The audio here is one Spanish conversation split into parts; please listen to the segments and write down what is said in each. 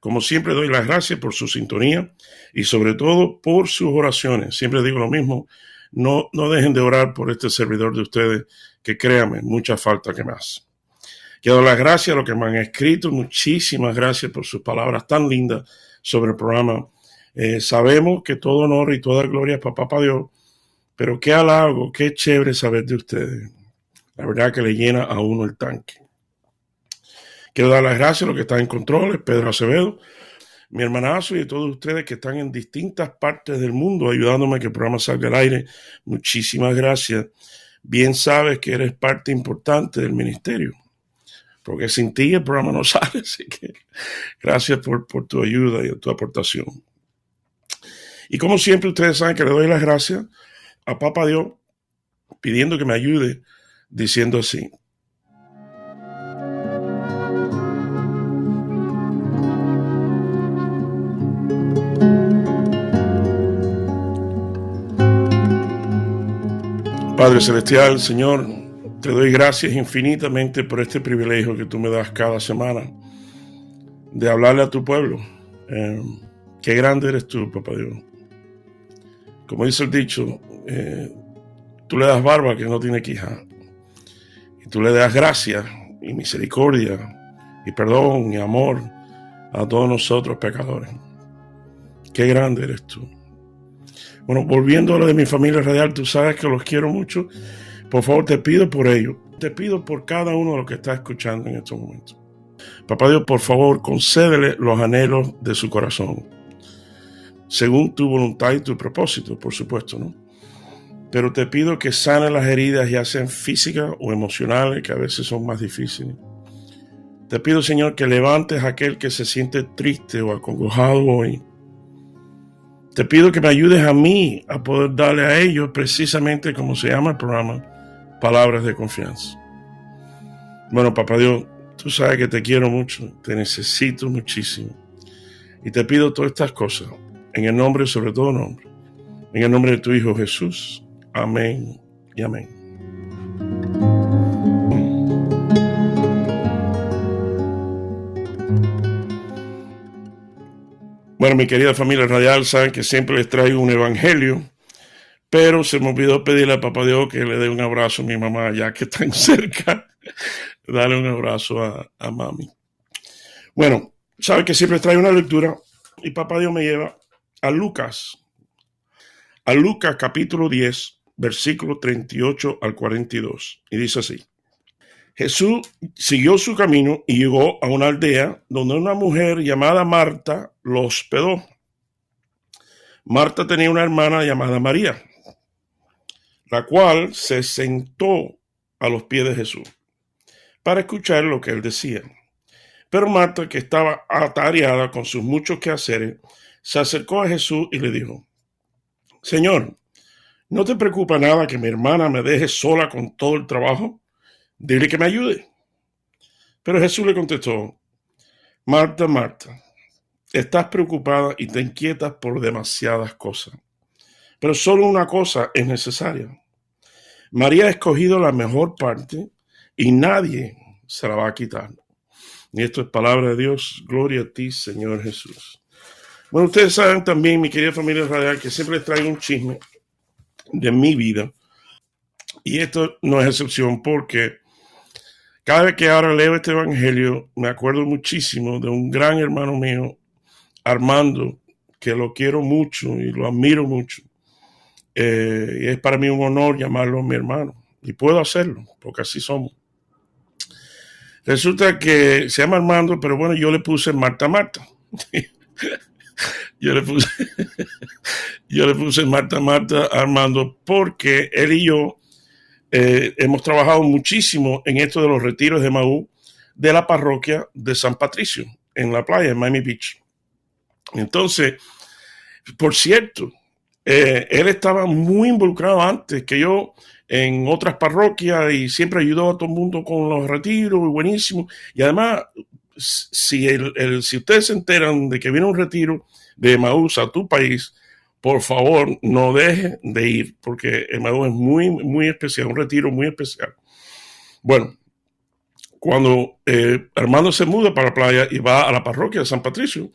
Como siempre doy las gracias por su sintonía y sobre todo por sus oraciones. Siempre digo lo mismo, no, no dejen de orar por este servidor de ustedes, que créanme, mucha falta que más. Quiero las gracias a los que me han escrito, muchísimas gracias por sus palabras tan lindas sobre el programa. Eh, sabemos que todo honor y toda gloria es para Papá Dios, pero qué halago, qué chévere saber de ustedes. La verdad que le llena a uno el tanque. Quiero dar las gracias a los que están en control, Pedro Acevedo, mi hermanazo y a todos ustedes que están en distintas partes del mundo ayudándome a que el programa salga al aire. Muchísimas gracias. Bien sabes que eres parte importante del ministerio, porque sin ti el programa no sale. Así que gracias por, por tu ayuda y tu aportación. Y como siempre, ustedes saben que le doy las gracias a Papa Dios pidiendo que me ayude diciendo así. Padre Celestial, Señor, te doy gracias infinitamente por este privilegio que tú me das cada semana de hablarle a tu pueblo. Eh, qué grande eres tú, papá Dios. Como dice el dicho, eh, tú le das barba que no tiene quija. Y tú le das gracia y misericordia y perdón y amor a todos nosotros pecadores. Qué grande eres tú. Bueno, volviendo a lo de mi familia radial, tú sabes que los quiero mucho. Por favor, te pido por ello. Te pido por cada uno de los que está escuchando en estos momentos. Papá Dios, por favor, concédele los anhelos de su corazón. Según tu voluntad y tu propósito, por supuesto, ¿no? Pero te pido que sane las heridas, ya sean físicas o emocionales, que a veces son más difíciles. Te pido, Señor, que levantes a aquel que se siente triste o acongojado hoy te pido que me ayudes a mí a poder darle a ellos precisamente como se llama el programa, palabras de confianza. Bueno, papá Dios, tú sabes que te quiero mucho, te necesito muchísimo. Y te pido todas estas cosas, en el nombre, sobre todo nombre, en el nombre de tu Hijo Jesús. Amén y amén. Bueno, mi querida familia radial, saben que siempre les traigo un evangelio, pero se me olvidó pedirle a Papá Dios que le dé un abrazo a mi mamá, ya que están cerca. Dale un abrazo a, a mami. Bueno, saben que siempre traigo una lectura y Papá Dios me lleva a Lucas, a Lucas capítulo 10, versículo 38 al 42. Y dice así. Jesús siguió su camino y llegó a una aldea donde una mujer llamada Marta lo hospedó. Marta tenía una hermana llamada María, la cual se sentó a los pies de Jesús para escuchar lo que él decía. Pero Marta, que estaba atareada con sus muchos quehaceres, se acercó a Jesús y le dijo, Señor, ¿no te preocupa nada que mi hermana me deje sola con todo el trabajo? Dile que me ayude. Pero Jesús le contestó, Marta, Marta, estás preocupada y te inquietas por demasiadas cosas, pero solo una cosa es necesaria. María ha escogido la mejor parte y nadie se la va a quitar. Y esto es palabra de Dios. Gloria a ti, Señor Jesús. Bueno, ustedes saben también, mi querida familia radial, que siempre les traigo un chisme de mi vida. Y esto no es excepción porque cada vez que ahora leo este evangelio, me acuerdo muchísimo de un gran hermano mío, Armando, que lo quiero mucho y lo admiro mucho. Eh, y es para mí un honor llamarlo mi hermano. Y puedo hacerlo, porque así somos. Resulta que se llama Armando, pero bueno, yo le puse Marta Marta. yo le puse, yo le puse Marta Marta Armando porque él y yo eh, hemos trabajado muchísimo en esto de los retiros de Maú de la parroquia de San Patricio, en la playa, en Miami Beach. Entonces, por cierto, eh, él estaba muy involucrado antes que yo en otras parroquias y siempre ayudó a todo el mundo con los retiros, buenísimo. Y además, si, el, si ustedes se enteran de que viene un retiro de Maús a tu país, por favor, no dejen de ir, porque Maús es muy, muy especial, un retiro muy especial. Bueno, cuando eh, Armando se muda para la playa y va a la parroquia de San Patricio,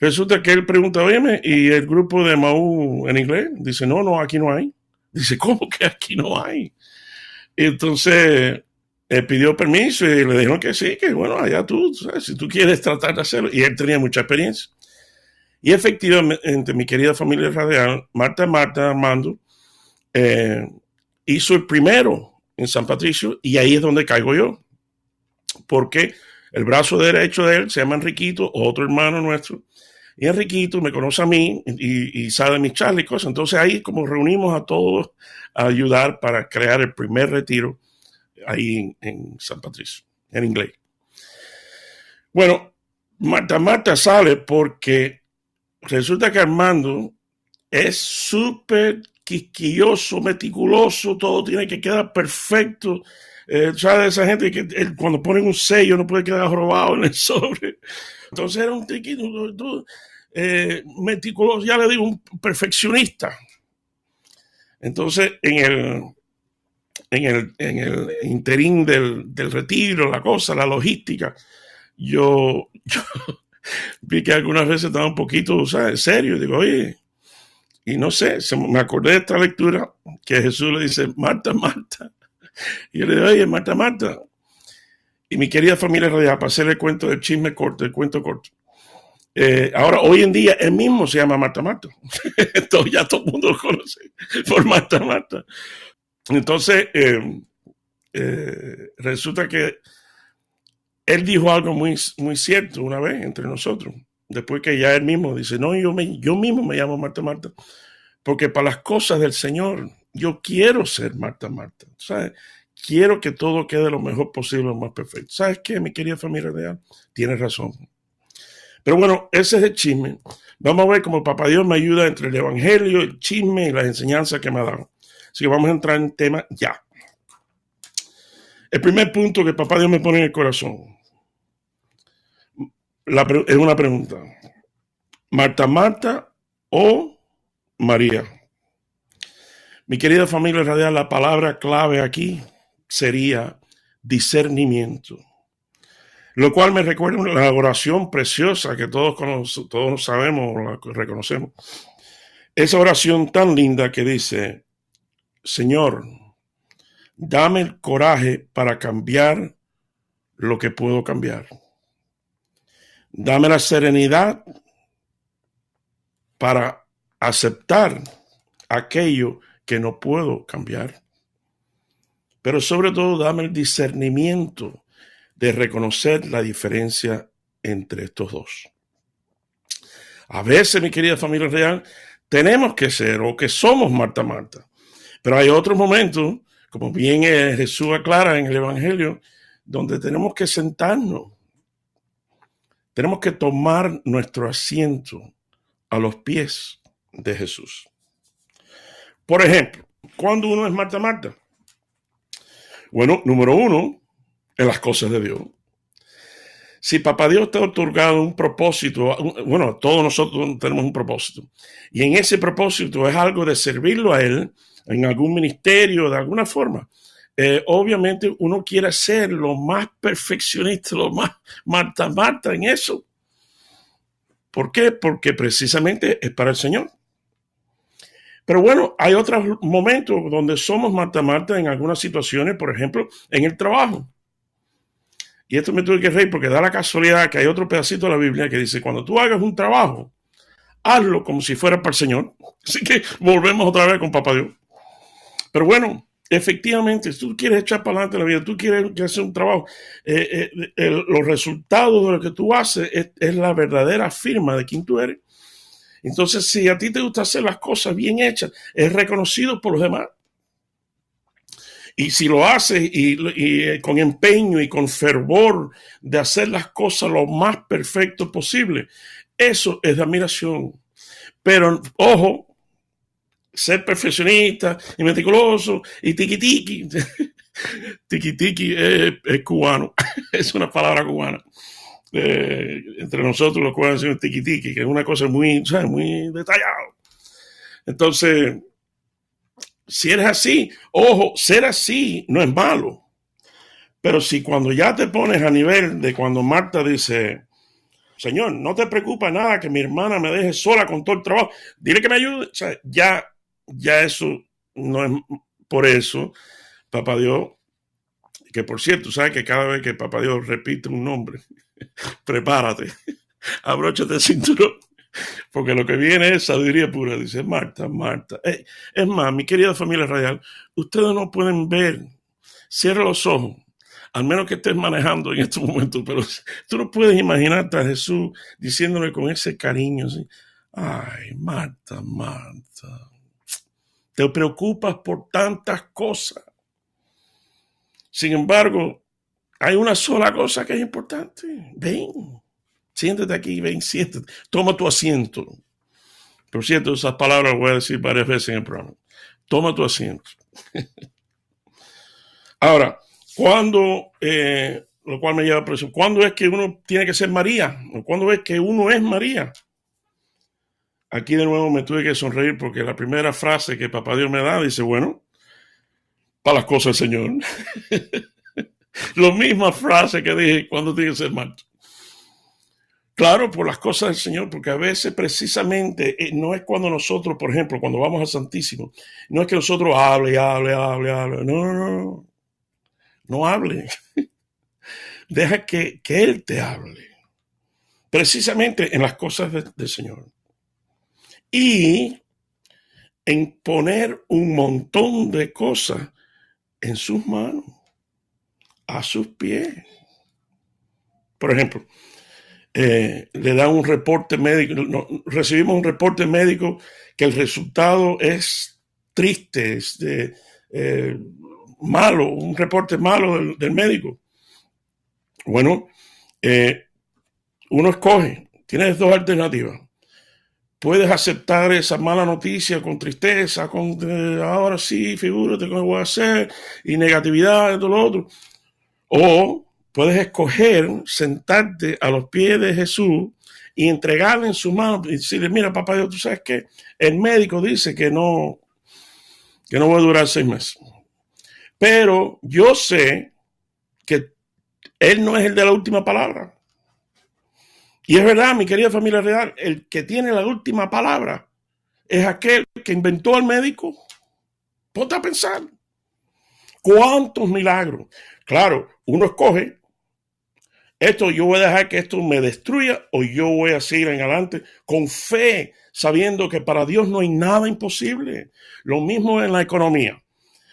resulta que él pregunta, oye, ¿y el grupo de Maú en inglés? Dice, no, no, aquí no hay. Dice, ¿cómo que aquí no hay? Entonces él pidió permiso y le dijeron que sí, que bueno, allá tú, si tú quieres tratar de hacerlo. Y él tenía mucha experiencia. Y efectivamente, mi querida familia radial, Marta Marta Armando, eh, hizo el primero en San Patricio y ahí es donde caigo yo. Porque el brazo derecho de él se llama Enriquito, otro hermano nuestro, y Enriquito me conoce a mí y, sabe mis charlas Entonces ahí como reunimos a todos a ayudar para crear el primer retiro ahí en, San Patricio, en inglés. Bueno, Marta Marta sale porque resulta que Armando es súper quisquilloso, meticuloso, todo tiene que quedar perfecto. Eh, ¿Sabes? Esa gente que cuando ponen un sello no puede quedar robado en el sobre. Entonces era un tiquito, eh, meticuloso, ya le digo, un perfeccionista. Entonces, en el, en el, en el interín del, retiro, la cosa, la logística, yo vi que algunas veces estaba un poquito, o sea, en serio, digo, oye, y no sé, me acordé de esta lectura que Jesús le dice, Marta, Marta. Y yo le digo, oye, Marta, Marta. Y mi querida familia radial, para hacer el cuento del chisme corto, el cuento corto. Eh, ahora, hoy en día, él mismo se llama Marta Marta. Entonces, ya todo el mundo lo conoce por Marta Marta. Entonces, eh, eh, resulta que él dijo algo muy, muy cierto una vez entre nosotros. Después que ya él mismo dice, no, yo, me, yo mismo me llamo Marta Marta. Porque para las cosas del Señor, yo quiero ser Marta Marta. ¿sabes? Quiero que todo quede lo mejor posible, lo más perfecto. ¿Sabes qué, mi querida familia real? Tienes razón. Pero bueno, ese es el chisme. Vamos a ver cómo Papá Dios me ayuda entre el Evangelio, el chisme y las enseñanzas que me ha dado. Así que vamos a entrar en tema ya. El primer punto que Papá Dios me pone en el corazón es una pregunta. ¿Marta Marta o María? Mi querida familia radial, la palabra clave aquí sería discernimiento. Lo cual me recuerda la oración preciosa que todos, todos sabemos, la reconocemos. Esa oración tan linda que dice, Señor, dame el coraje para cambiar lo que puedo cambiar. Dame la serenidad para aceptar aquello que no puedo cambiar. Pero sobre todo, dame el discernimiento de reconocer la diferencia entre estos dos. A veces, mi querida familia real, tenemos que ser o que somos Marta Marta, pero hay otros momentos, como bien eh, Jesús aclara en el Evangelio, donde tenemos que sentarnos, tenemos que tomar nuestro asiento a los pies de Jesús. Por ejemplo, ¿cuándo uno es Marta Marta? Bueno, número uno, en las cosas de Dios. Si Papá Dios te ha otorgado un propósito, bueno, todos nosotros tenemos un propósito, y en ese propósito es algo de servirlo a Él en algún ministerio, de alguna forma, eh, obviamente uno quiere ser lo más perfeccionista, lo más Marta Marta en eso. ¿Por qué? Porque precisamente es para el Señor. Pero bueno, hay otros momentos donde somos Marta Marta en algunas situaciones, por ejemplo, en el trabajo. Y esto me tuve que reír porque da la casualidad que hay otro pedacito de la Biblia que dice, cuando tú hagas un trabajo, hazlo como si fuera para el Señor. Así que volvemos otra vez con Papá Dios. Pero bueno, efectivamente, si tú quieres echar para adelante la vida, tú quieres hacer un trabajo, eh, eh, los resultados de lo que tú haces es, la verdadera firma de quién tú eres. Entonces, si a ti te gusta hacer las cosas bien hechas, es reconocido por los demás. Y si lo haces y, eh, con empeño y con fervor de hacer las cosas lo más perfecto posible, eso es de admiración. Pero ojo, ser perfeccionista y meticuloso y tiki tiki. tiki tiki es, cubano, es una palabra cubana. Eh, entre nosotros los cubanos decimos tiki tiki, que es una cosa muy, muy detallada. Entonces, si eres así, ojo, ser así no es malo. Pero si cuando ya te pones a nivel de cuando Marta dice, Señor, no te preocupa nada que mi hermana me deje sola con todo el trabajo, dile que me ayude. Ya, ya eso no es por eso. Papá Dios, que por cierto, sabes que cada vez que Papá Dios repite un nombre, prepárate, abróchate el cinturón, porque lo que viene es sabiduría pura. Dice Marta, Marta. es más, mi querida familia radial, ustedes no pueden ver, cierra los ojos al menos que estés manejando en estos momentos, pero tú no puedes imaginarte a Jesús diciéndole con ese cariño, ay, Marta, Marta, te preocupas por tantas cosas. Sin embargo, hay una sola cosa que es importante. Ven, siéntate aquí, ven, siéntate, toma tu asiento. Por cierto, esas palabras voy a decir varias veces en el programa. Toma tu asiento. Ahora, cuando, eh, lo cual me lleva a presión, ¿cuándo es que uno tiene que ser María? ¿O cuándo es que uno es María? Aquí de nuevo me tuve que sonreír porque la primera frase que Papá Dios me da dice, bueno, para las cosas del Señor. la misma frase que dije cuando que ser Marta. Claro, por las cosas del Señor, porque a veces precisamente eh, no es cuando nosotros, por ejemplo, cuando vamos al Santísimo, no es que nosotros hable, hable, hable, hable. No, no, no no hable. Deja que, Él te hable. Precisamente en las cosas del Señor. Y en poner un montón de cosas en sus manos, a sus pies. Por ejemplo, eh, le da un reporte médico, recibimos un reporte médico que el resultado es triste, es de, eh, malo, un reporte malo del, médico. Bueno, eh, uno escoge, tienes dos alternativas. Puedes aceptar esa mala noticia con tristeza, con eh, ahora sí, figúrate cómo voy a hacer, y negatividad, y todo lo otro. O puedes escoger sentarte a los pies de Jesús y entregarle en su mano y decirle, mira, papá Dios, tú sabes que el médico dice que no, que no voy a durar seis meses. Pero yo sé que Él no es el de la última palabra. Y es verdad, mi querida familia real, el que tiene la última palabra es aquel que inventó al médico. Ponte a pensar. ¿Cuántos milagros? Claro, uno escoge, esto yo voy a dejar que esto me destruya o yo voy a seguir en adelante con fe, sabiendo que para Dios no hay nada imposible. Lo mismo en la economía.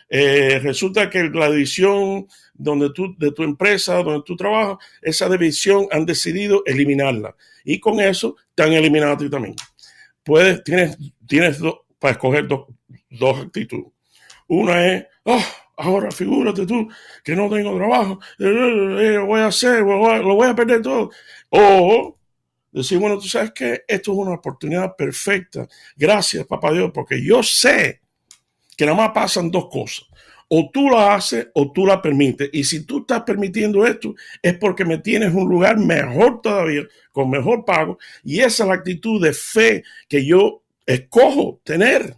Eh, resulta que la división donde tú, de tu empresa, donde tú trabajas, esa división han decidido eliminarla. Y con eso te han eliminado a ti también. Puedes, tienes, tienes para escoger dos actitudes. Una es, oh, ahora figúrate tú que no tengo trabajo, eh, eh, lo voy a hacer, lo voy a perder todo. O decir, bueno, tú sabes que esto es una oportunidad perfecta. Gracias, papá Dios, porque yo sé que nada más pasan dos cosas. O tú lo haces o tú la permites. Y si tú estás permitiendo esto, es porque me tienes un lugar mejor todavía, con mejor pago. Y esa es la actitud de fe que yo escojo tener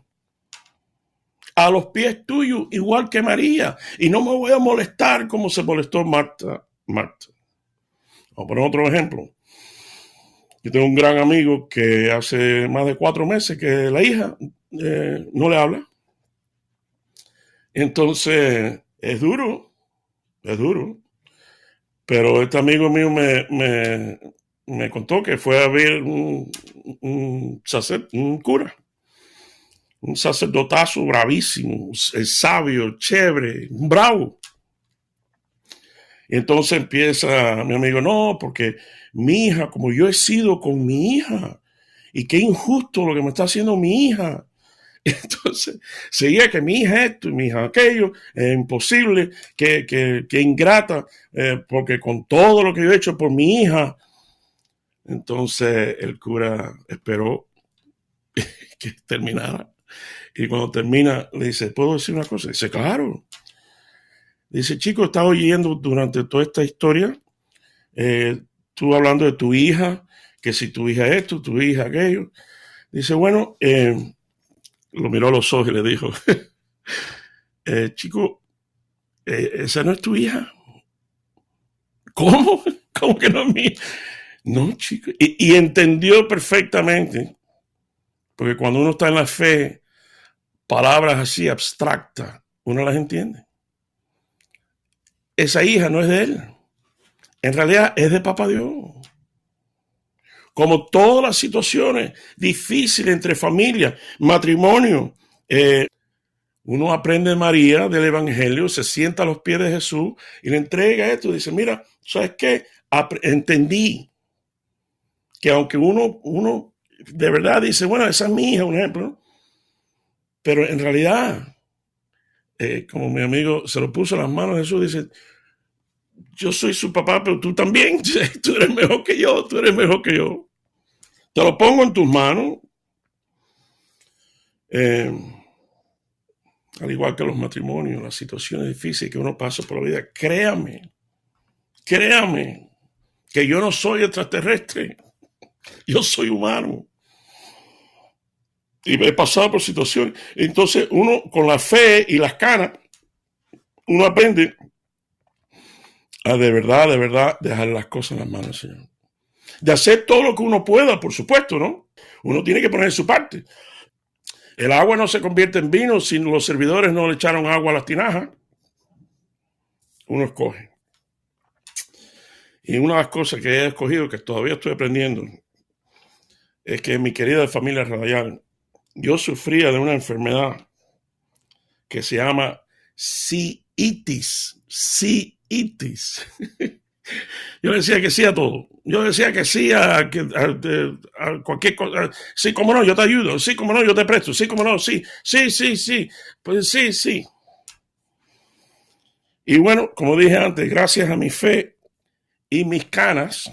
a los pies tuyos, igual que María. Y no me voy a molestar como se molestó Marta. Marta. Vamos a poner otro ejemplo. Yo tengo un gran amigo que hace más de cuatro meses que la hija eh, no le habla. Entonces, es duro, es duro. Pero este amigo mío me, contó que fue a ver un, un, un cura, un sacerdotazo bravísimo, sabio, chévere, bravo. Y entonces empieza mi amigo, no, porque mi hija, como yo he sido con mi hija, y qué injusto lo que me está haciendo mi hija. Entonces, seguía que mi hija esto y mi hija aquello, es imposible, que, que, ingrata, eh, porque con todo lo que yo he hecho por mi hija, entonces el cura esperó que terminara Y cuando termina, le dice, ¿puedo decir una cosa? Dice, claro. Dice, chico, estaba oyendo durante toda esta historia, eh, tú hablando de tu hija, que si tu hija esto, tu hija aquello. Dice, bueno, eh, lo miró a los ojos y le dijo, eh, chico, esa no es tu hija. ¿Cómo? ¿Cómo que no es mi No, chico. Y, y entendió perfectamente, porque cuando uno está en la fe, palabras así abstractas, uno las entiende. Esa hija no es de él. En realidad es de Papá Dios. Como todas las situaciones difíciles entre familias, matrimonio, eh, uno aprende María del Evangelio, se sienta a los pies de Jesús y le entrega esto. Dice, mira, ¿sabes qué? entendí que aunque uno, uno de verdad dice, bueno, esa es mi hija, un ejemplo, pero en realidad, eh, como mi amigo se lo puso en las manos, Jesús dice, yo soy su papá, pero tú también, tú eres mejor que yo, tú eres mejor que yo. Te lo pongo en tus manos. Eh, al igual que los matrimonios, las situaciones difíciles que uno pasa por la vida, créame, créame que yo no soy extraterrestre, yo soy humano y he pasado por situaciones. Entonces uno con la fe y las canas, uno aprende a de verdad, de verdad dejar las cosas en las manos del Señor. De hacer todo lo que uno pueda, por supuesto, ¿no? Uno tiene que poner su parte. El agua no se convierte en vino si los servidores no le echaron agua a las tinajas. Uno escoge. Y una de las cosas que he escogido, que todavía estoy aprendiendo, es que mi querida familia radial, yo sufría de una enfermedad que se llama siitis, siitis. Yo decía que sí a todo. Yo decía que sí a, cualquier cosa. Sí, como no, yo te ayudo. Sí, como no, yo te presto. Sí, como no, sí. Sí, sí, sí. Pues sí, sí. Y bueno, como dije antes, gracias a mi fe y mis canas,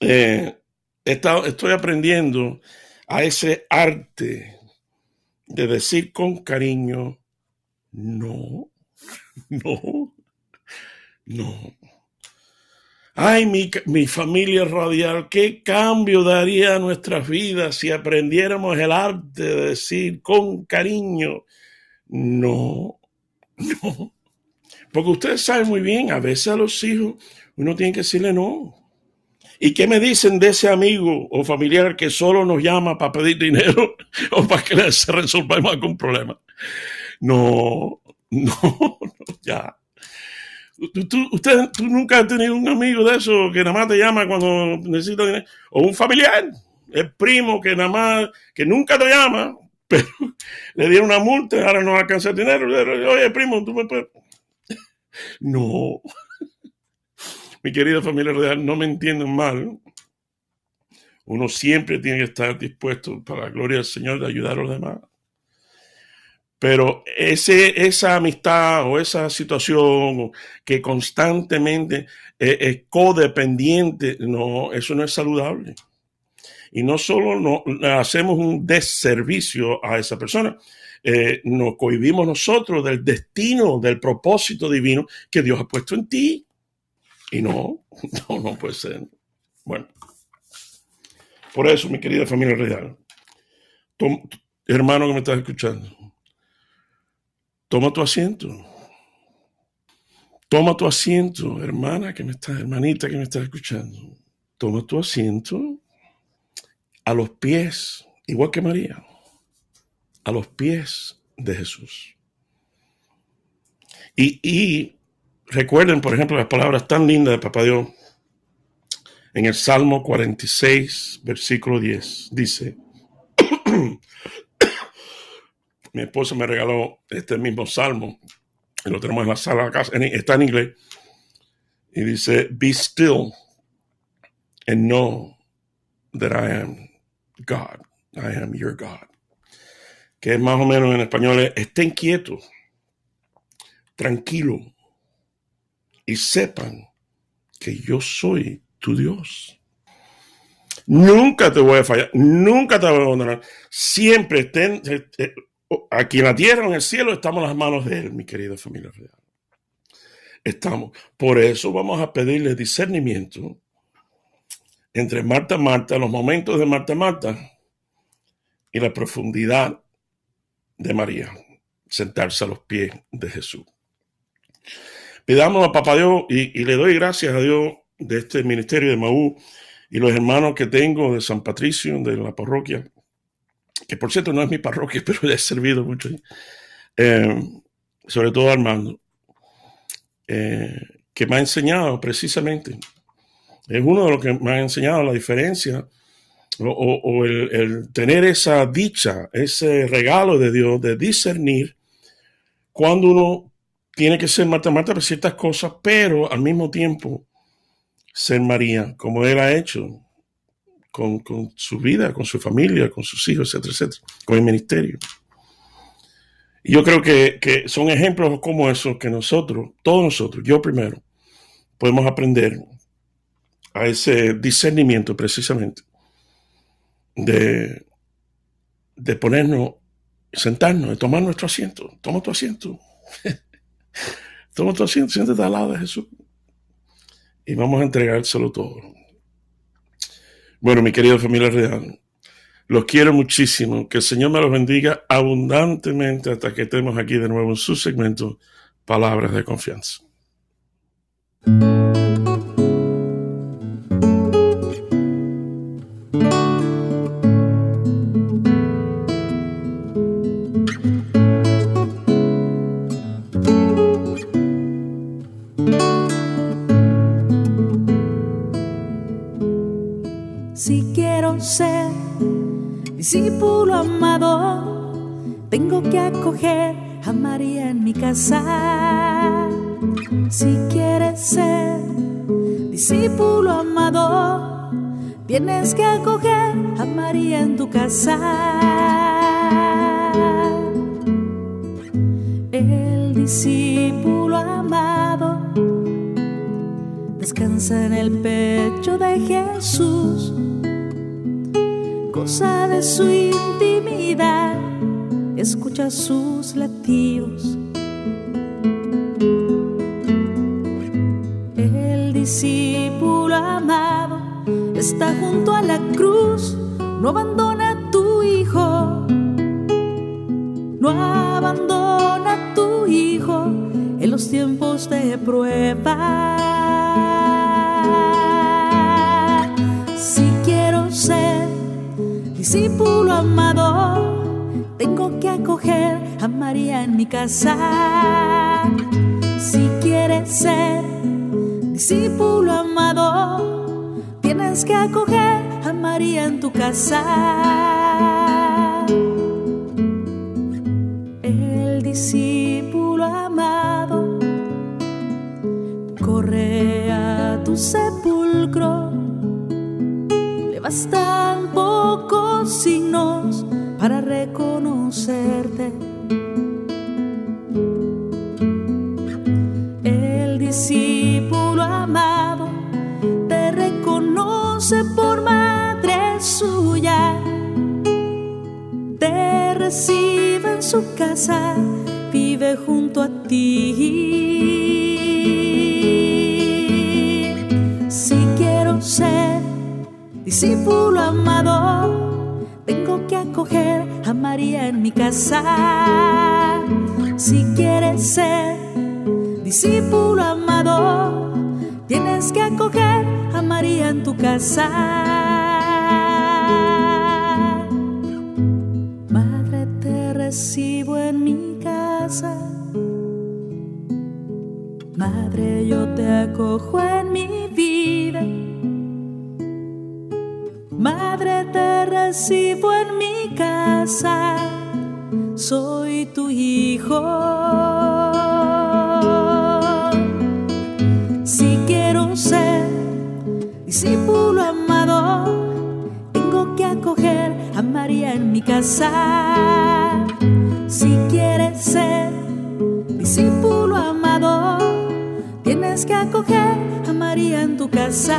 eh, estoy aprendiendo a ese arte de decir con cariño, no, no, no. Ay, mi, mi, familia radial, qué cambio daría a nuestras vidas si aprendiéramos el arte de decir con cariño, no, no. Porque ustedes saben muy bien, a veces a los hijos uno tiene que decirle no. ¿Y qué me dicen de ese amigo o familiar que solo nos llama para pedir dinero o para que les resolvamos algún problema? No, no, no ya. ¿Tú, usted, tú nunca has tenido un amigo de eso que nada más te llama cuando necesita dinero. O un familiar, el primo que nada más, que nunca te llama, pero le dieron una multa, ahora no alcanza el dinero. Oye, primo, tú me puedes. No mi querida familia no me entienden mal. Uno siempre tiene que estar dispuesto, para la gloria del Señor, de ayudar a los demás. Pero ese, esa amistad o esa situación que constantemente es, codependiente, no, eso no es saludable. Y no solo no, hacemos un desservicio a esa persona, eh, nos cohibimos nosotros del destino, del propósito divino que Dios ha puesto en ti. Y no, no, no puede ser. Bueno, por eso, mi querida familia real, hermano que me estás escuchando, toma tu asiento. Toma tu asiento, hermana que me estás, hermanita que me estás escuchando. Toma tu asiento a los pies, igual que María, a los pies de Jesús. Y, y Recuerden, por ejemplo, las palabras tan lindas de Papá Dios en el Salmo 46, versículo 10. Dice, mi esposa me regaló este mismo salmo, y lo tenemos en la sala de casa, está en inglés, y dice, Be still and know that I am God, I am your God. Que es más o menos en español, estén quietos, tranquilo y sepan que yo soy tu Dios. Nunca te voy a fallar, nunca te voy a abandonar. Siempre estén aquí en la tierra, en el cielo, estamos en las manos de Él, mi querida familia real. Estamos. Por eso vamos a pedirle discernimiento entre Marta Marta, los momentos de Marta Marta y la profundidad de María, sentarse a los pies de Jesús. Pidamos a Papá Dios y, le doy gracias a Dios de este ministerio de Maú y los hermanos que tengo de San Patricio, de la parroquia, que por cierto no es mi parroquia, pero le he servido mucho, eh, sobre todo Armando, eh, que me ha enseñado precisamente, es uno de los que me ha enseñado la diferencia o, el, tener esa dicha, ese regalo de Dios de discernir cuando uno tiene que ser Marta Marta para ciertas cosas, pero al mismo tiempo ser María, como Él ha hecho con, su vida, con su familia, con sus hijos, etcétera, etcétera, con el ministerio. Y yo creo que, son ejemplos como esos que nosotros, todos nosotros, yo primero, podemos aprender a ese discernimiento precisamente de, de ponernos, sentarnos, de tomar nuestro asiento. Toma tu asiento. Toma tu asiento, siéntate al lado de Jesús. Y vamos a entregárselo todo. Bueno, mi querida familia real, los quiero muchísimo. Que el Señor me los bendiga abundantemente hasta que estemos aquí de nuevo en su segmento Palabras de Confianza. Si quieres ser discípulo amado, tienes que acoger a María en tu casa. El discípulo amado descansa en el pecho de Jesús goza de su intimidad, escucha sus latidos. Está junto a la cruz, no abandona a tu hijo, no abandona a tu hijo en los tiempos de prueba. discípulo amado, tengo que acoger a María en mi casa. Si quieres ser discípulo que acoger a María en tu casa. El discípulo amado corre a tu sepulcro, le bastan signos para reconocerte. Te recibe en su casa, vive junto a ti. Si quiero ser discípulo amado, tengo que acoger a María en mi casa. Si quieres ser discípulo amado, tienes que acoger a María en tu casa. Yo te acojo en mi vida. Madre, te recibo en mi casa, soy tu hijo. Si quiero ser discípulo amado, tengo que acoger a María en mi casa. Si quieres ser discípulo tienes que acoger a María en tu casa.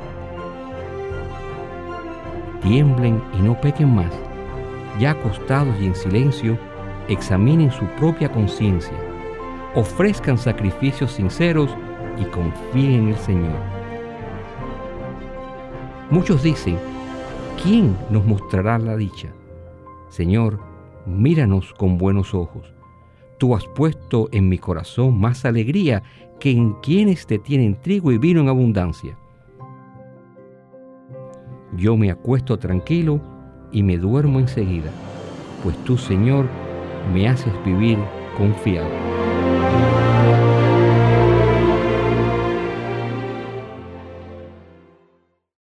Tiemblen y no pequen más. Ya acostados y en silencio, examinen su propia conciencia. Ofrezcan sacrificios sinceros y confíen en el Señor. Muchos dicen, ¿quién nos mostrará la dicha? Señor, míranos con buenos ojos Tú has puesto en mi corazón más alegría que en quienes te tienen trigo y vino en abundancia. Yo me acuesto tranquilo y me duermo enseguida, pues tú, Señor, me haces vivir confiado.